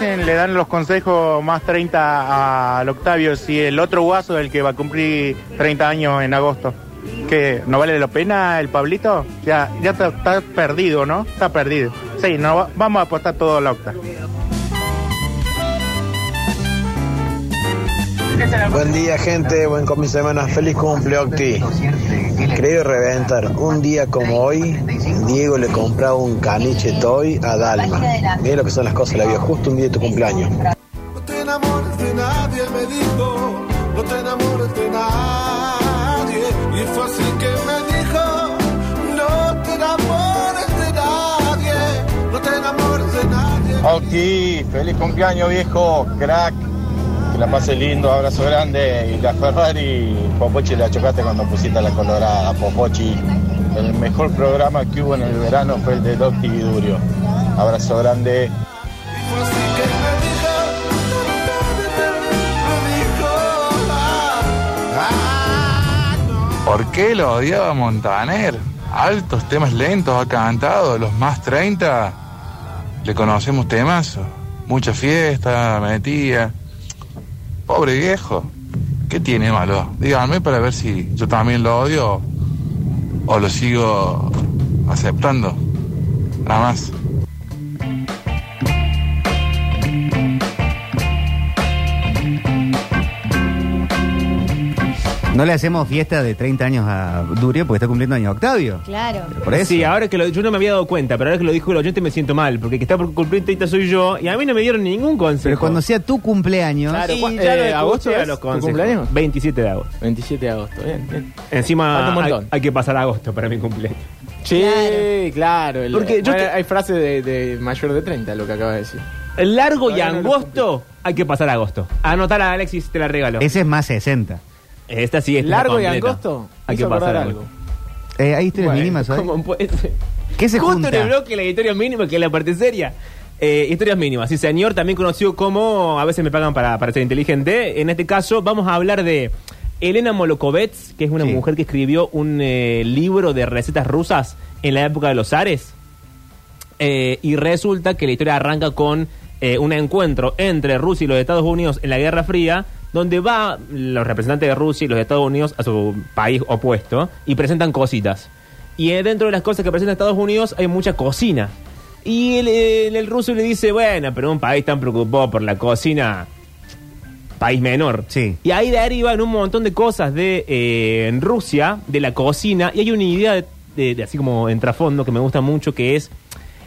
le dan los consejos más 30 al Octavio, si el otro guaso del que va a cumplir 30 años en agosto. Que no vale la pena el Pablito, ya, ya está, perdido, ¿no? Está perdido. Sí, no, va- vamos a apostar todo al Octa. Buen día, gente. Buen comienzo de semana. Feliz cumple, Octi. Querido reventar, un día como hoy, Diego le compraba un caniche toy a Dalma. Mira lo que son las cosas la vida, justo un día de tu cumpleaños. No te enamores de nadie, me dijo. No te enamores de nadie. Y fue así que me dijo. No te enamores de nadie. No te enamores de nadie. Octi, feliz cumpleaños viejo, crack. La pase lindo, abrazo grande. Y la Ferrari, Popochi la chocaste cuando pusiste la colorada, Popochi. El mejor programa que hubo en el verano fue el de Docti y. Abrazo grande. ¿Por qué lo odiaba Montaner? Altos temas lentos ha cantado, los más 30. Le conocemos temas, mucha fiesta, metía. Pobre viejo, ¿qué tiene malo? Díganme para ver si yo también lo odio o lo sigo aceptando. Nada más. No le hacemos fiesta de 30 años a Durio porque está cumpliendo año Octavio. Claro. Por eso. Sí, ahora que lo, yo no me había dado cuenta, pero ahora que lo dijo el oyente me siento mal, porque el que está por cumplir 30 soy yo y a mí no me dieron ningún consejo. Pero cuando sea tu cumpleaños, Claro, Y cua- ya lo eh, agosto a es los tu consejos. cumpleaños. 27 de agosto. 27 de agosto, bien, bien. Encima un hay, que pasar agosto para mi cumpleaños. Sí, claro. el- Porque yo bueno, te- hay frase de, de mayor de 30, lo que acaba de decir. El largo y no angosto hay que pasar agosto. Anotar a Alexis, te la regalo. ese es más 60. Esta sí es la Largo y completa. angosto. Hay hizo que pasar algo. algo. Eh, hay historias Bueno, mínimas hoy. ¿Cómo puede ser? ¿Qué se Justo junta? en el bloque la historia mínima, que es la parte seria. Eh, historias mínimas. Sí, señor, también conocido como a veces me pagan para, para ser inteligente. En este caso, vamos a hablar de Elena Molokovets, que es una Sí. mujer que escribió un eh, libro de recetas rusas en la época de los zares. Eh, y resulta que la historia arranca con eh, un encuentro entre Rusia y los Estados Unidos en la Guerra Fría, donde va los representantes de Rusia y los Estados Unidos a su país opuesto y presentan cositas. Y eh, dentro de las cosas que presenta Estados Unidos hay mucha cocina. Y el, el- el ruso le dice, bueno, pero un país tan preocupado por la cocina, país menor. Sí. Y ahí derivan un montón de cosas de eh, en Rusia, de la cocina, y hay una idea de, de- de así como en trasfondo que me gusta mucho, que es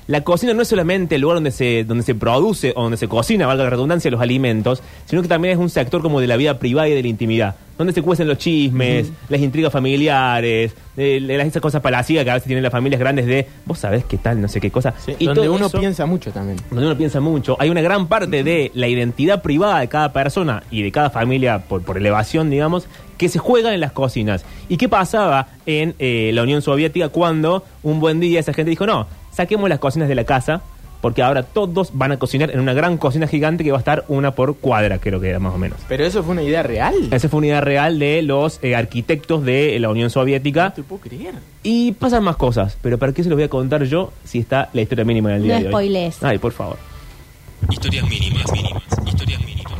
la cocina no es solamente el lugar donde se, donde se produce o donde se cocina, valga la redundancia, los alimentos, sino que también es un sector como de la vida privada y de la intimidad, donde se cuecen los chismes, las intrigas familiares, eh, las esas cosas palaciegas que a veces tienen las familias grandes de, vos sabés qué tal, no sé qué cosa. y donde uno eso- piensa mucho también. donde uno piensa mucho, hay una gran parte de la identidad privada de cada persona y de cada familia, por, por elevación, digamos, que se juega en las cocinas. ¿Y qué pasaba en eh, la Unión Soviética cuando un buen día esa gente dijo, no, saquemos las cocinas de la casa, porque ahora todos van a cocinar en una gran cocina gigante que va a estar una por cuadra, creo que era más o menos. Pero eso fue una idea real. Esa fue una idea real de los eh, arquitectos de la Unión Soviética. No te puedo creer. Y pasan más cosas, pero ¿para qué se los voy a contar yo si está la historia mínima del día No de hoy? spoilees. Ay, por favor. Historias mínimas, mínimas, historias mínimas.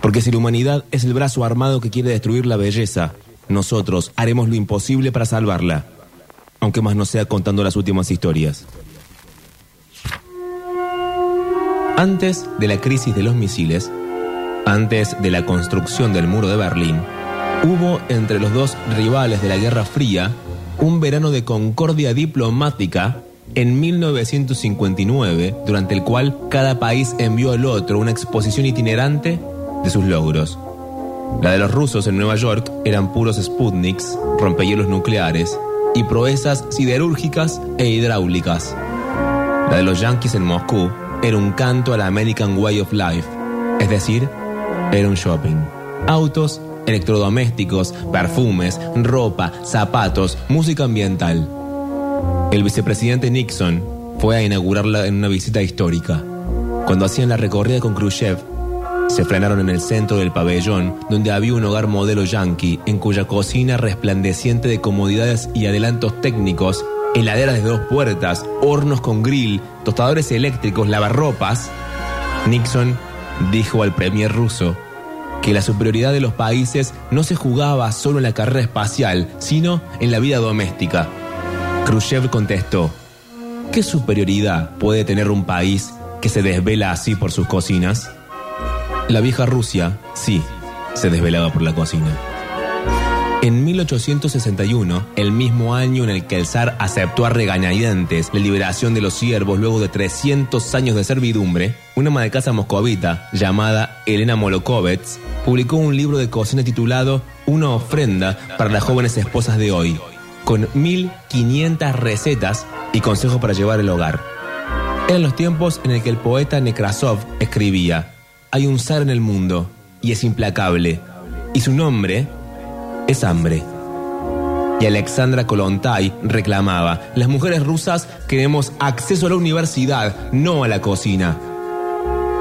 Porque si la humanidad es el brazo armado que quiere destruir la belleza, nosotros haremos lo imposible para salvarla. Aunque más no sea contando las últimas historias. Antes de la crisis de los misiles, antes de la construcción del muro de Berlín, hubo entre los dos rivales de la Guerra Fría un verano de concordia diplomática en 1959, durante el cual cada país envió al otro una exposición itinerante de sus logros. La de los rusos en Nueva York eran puros Sputniks, rompehielos nucleares y proezas siderúrgicas e hidráulicas. La de los yankees en Moscú era un canto a la American Way of Life, es decir, era un shopping. Autos, electrodomésticos, perfumes, ropa, zapatos, música ambiental. El vicepresidente Nixon fue a inaugurarla en una visita histórica. Cuando hacían la recorrida con Khrushchev, se frenaron en el centro del pabellón, donde había un hogar modelo yankee, en cuya cocina resplandeciente de comodidades y adelantos técnicos heladeras de dos puertas, hornos con grill, tostadores eléctricos, lavarropas, Nixon dijo al premier ruso que la superioridad de los países no se jugaba solo en la carrera espacial, sino en la vida doméstica. Khrushchev contestó, ¿qué superioridad puede tener un país que se desvela así por sus cocinas? La vieja Rusia, sí, se desvelaba por la cocina. En 1861, el mismo año en el que el zar aceptó a regañadientes la liberación de los siervos luego de 300 años de servidumbre, una ama de casa moscovita llamada Elena Molokovets publicó un libro de cocina titulado Una ofrenda para las jóvenes esposas de hoy, con 1500 recetas y consejos para llevar el hogar. Eran los tiempos en el que el poeta Nekrasov escribía: Hay un zar en el mundo y es implacable, y su nombre es hambre. Y Alexandra Kolontai reclamaba, las mujeres rusas queremos acceso a la universidad, no a la cocina.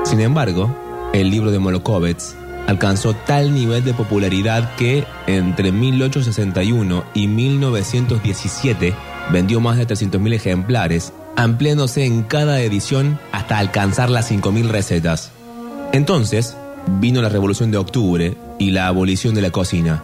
Sin embargo, el libro de Molokovets alcanzó tal nivel de popularidad que entre 1861 y 1917 vendió más de 300.000 ejemplares, ampliándose en cada edición hasta alcanzar las 5.000 recetas. Entonces, vino la Revolución de Octubre y la abolición de la cocina.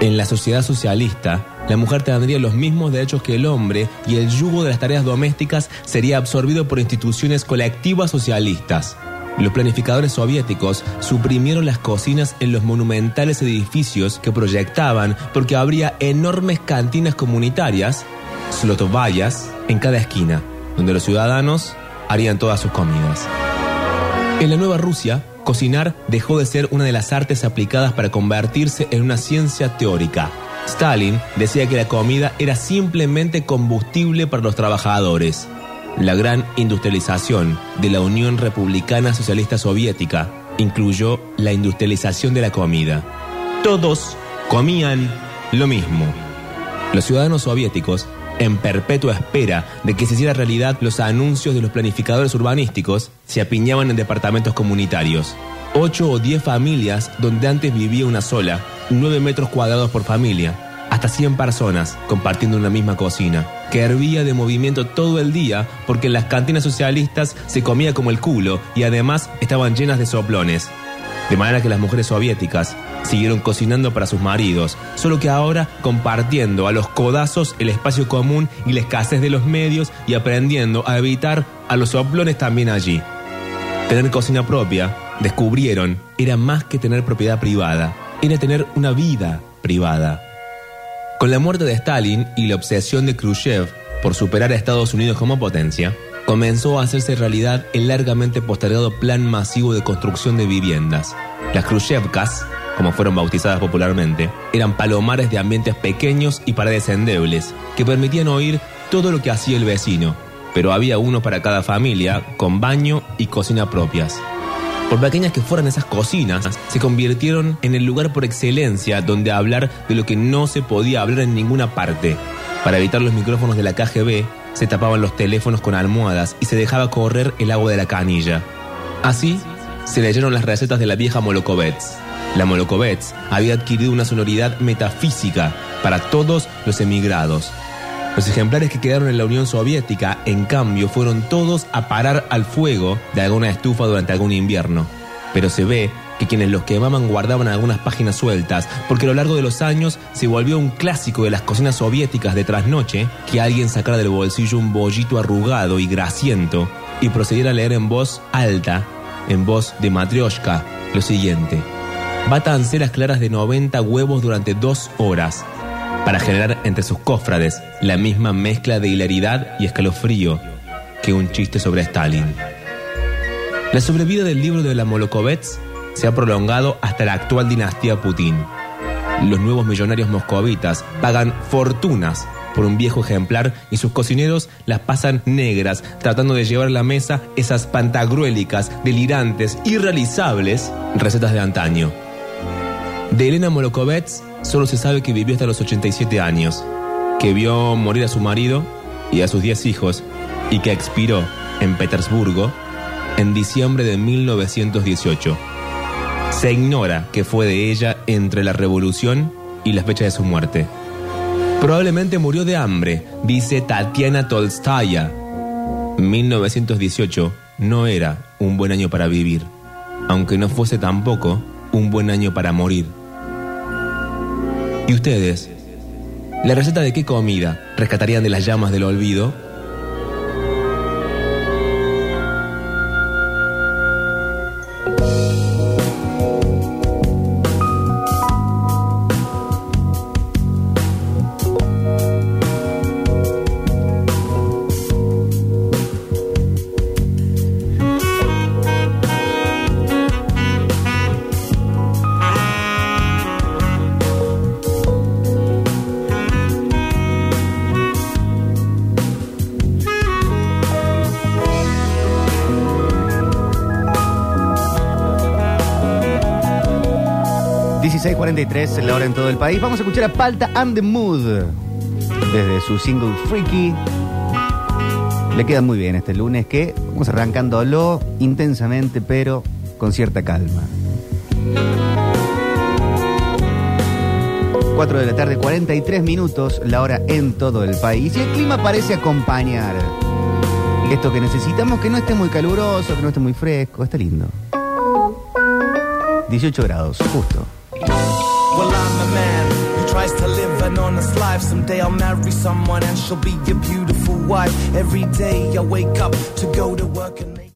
En la sociedad socialista, la mujer tendría los mismos derechos que el hombre y el yugo de las tareas domésticas sería absorbido por instituciones colectivas socialistas. Los planificadores soviéticos suprimieron las cocinas en los monumentales edificios que proyectaban porque habría enormes cantinas comunitarias, slotovayas, en cada esquina, donde los ciudadanos harían todas sus comidas. En la Nueva Rusia, cocinar dejó de ser una de las artes aplicadas para convertirse en una ciencia teórica. Stalin decía que la comida era simplemente combustible para los trabajadores. La gran industrialización de la Unión Republicana Socialista Soviética incluyó la industrialización de la comida. Todos comían lo mismo. Los ciudadanos soviéticos, en perpetua espera de que se hiciera realidad los anuncios de los planificadores urbanísticos, se apiñaban en departamentos comunitarios. Ocho o diez familias donde antes vivía una sola, nueve metros cuadrados por familia, hasta 100 personas compartiendo una misma cocina, que hervía de movimiento todo el día porque en las cantinas socialistas se comía como el culo y además estaban llenas de soplones. De manera que las mujeres soviéticas siguieron cocinando para sus maridos, solo que ahora compartiendo a los codazos el espacio común y la escasez de los medios y aprendiendo a evitar a los soplones también allí. Tener cocina propia, descubrieron, era más que tener propiedad privada, era tener una vida privada. Con la muerte de Stalin y la obsesión de Khrushchev por superar a Estados Unidos como potencia, comenzó a hacerse realidad el largamente postergado plan masivo de construcción de viviendas. Las Khrushchevkas, como fueron bautizadas popularmente, eran palomares de ambientes pequeños y paredes endebles, que permitían oír todo lo que hacía el vecino, pero había uno para cada familia, con baño y cocina propias. Por pequeñas que fueran esas cocinas, se convirtieron en el lugar por excelencia donde hablar de lo que no se podía hablar en ninguna parte. Para evitar los micrófonos de la KGB, se tapaban los teléfonos con almohadas y se dejaba correr el agua de la canilla. Así, se leyeron las recetas de la vieja Molokovets. La Molokovets había adquirido una sonoridad metafísica para todos los emigrados. Los ejemplares que quedaron en la Unión Soviética, en cambio, fueron todos a parar al fuego de alguna estufa durante algún invierno. Pero se ve que quienes los quemaban guardaban algunas páginas sueltas, porque a lo largo de los años se volvió un clásico de las cocinas soviéticas de trasnoche que alguien sacara del bolsillo un bollito arrugado y grasiento y procediera a leer en voz alta, en voz de matrioshka, lo siguiente. Batan ceras claras de 90 huevos durante dos horas, para generar entre sus cofrades la misma mezcla de hilaridad y escalofrío que un chiste sobre Stalin. La sobrevida del libro de la Molokovets se ha prolongado hasta la actual dinastía Putin. Los nuevos millonarios moscovitas pagan fortunas por un viejo ejemplar y sus cocineros las pasan negras tratando de llevar a la mesa esas pantagruélicas, delirantes, irrealizables recetas de antaño. De Elena Molokovets solo se sabe que vivió hasta los 87 años, que vio morir a su marido y a sus 10 hijos y que expiró en Petersburgo en diciembre de 1918. Se ignora qué fue de ella entre la revolución y la fecha de su muerte. Probablemente murió de hambre, dice Tatiana Tolstaya. 1918 no era un buen año para vivir, aunque no fuese tampoco un buen año para morir. ¿Y ustedes? ¿La receta de qué comida rescatarían de las llamas del olvido? ...16.43 la hora en todo el país. Vamos a escuchar a Palta and the Mood. Desde su single Freaky. Le queda muy bien este lunes que vamos arrancándolo intensamente, pero con cierta calma. 4 de la tarde, 43 minutos, la hora en todo el país. Y el clima parece acompañar esto que necesitamos, que no esté muy caluroso, que no esté muy fresco, está lindo. 18 grados, justo. Well, I'm a man who tries to live an honest life. Someday I'll marry someone and she'll be a beautiful wife. Every day I wake up to go to work and make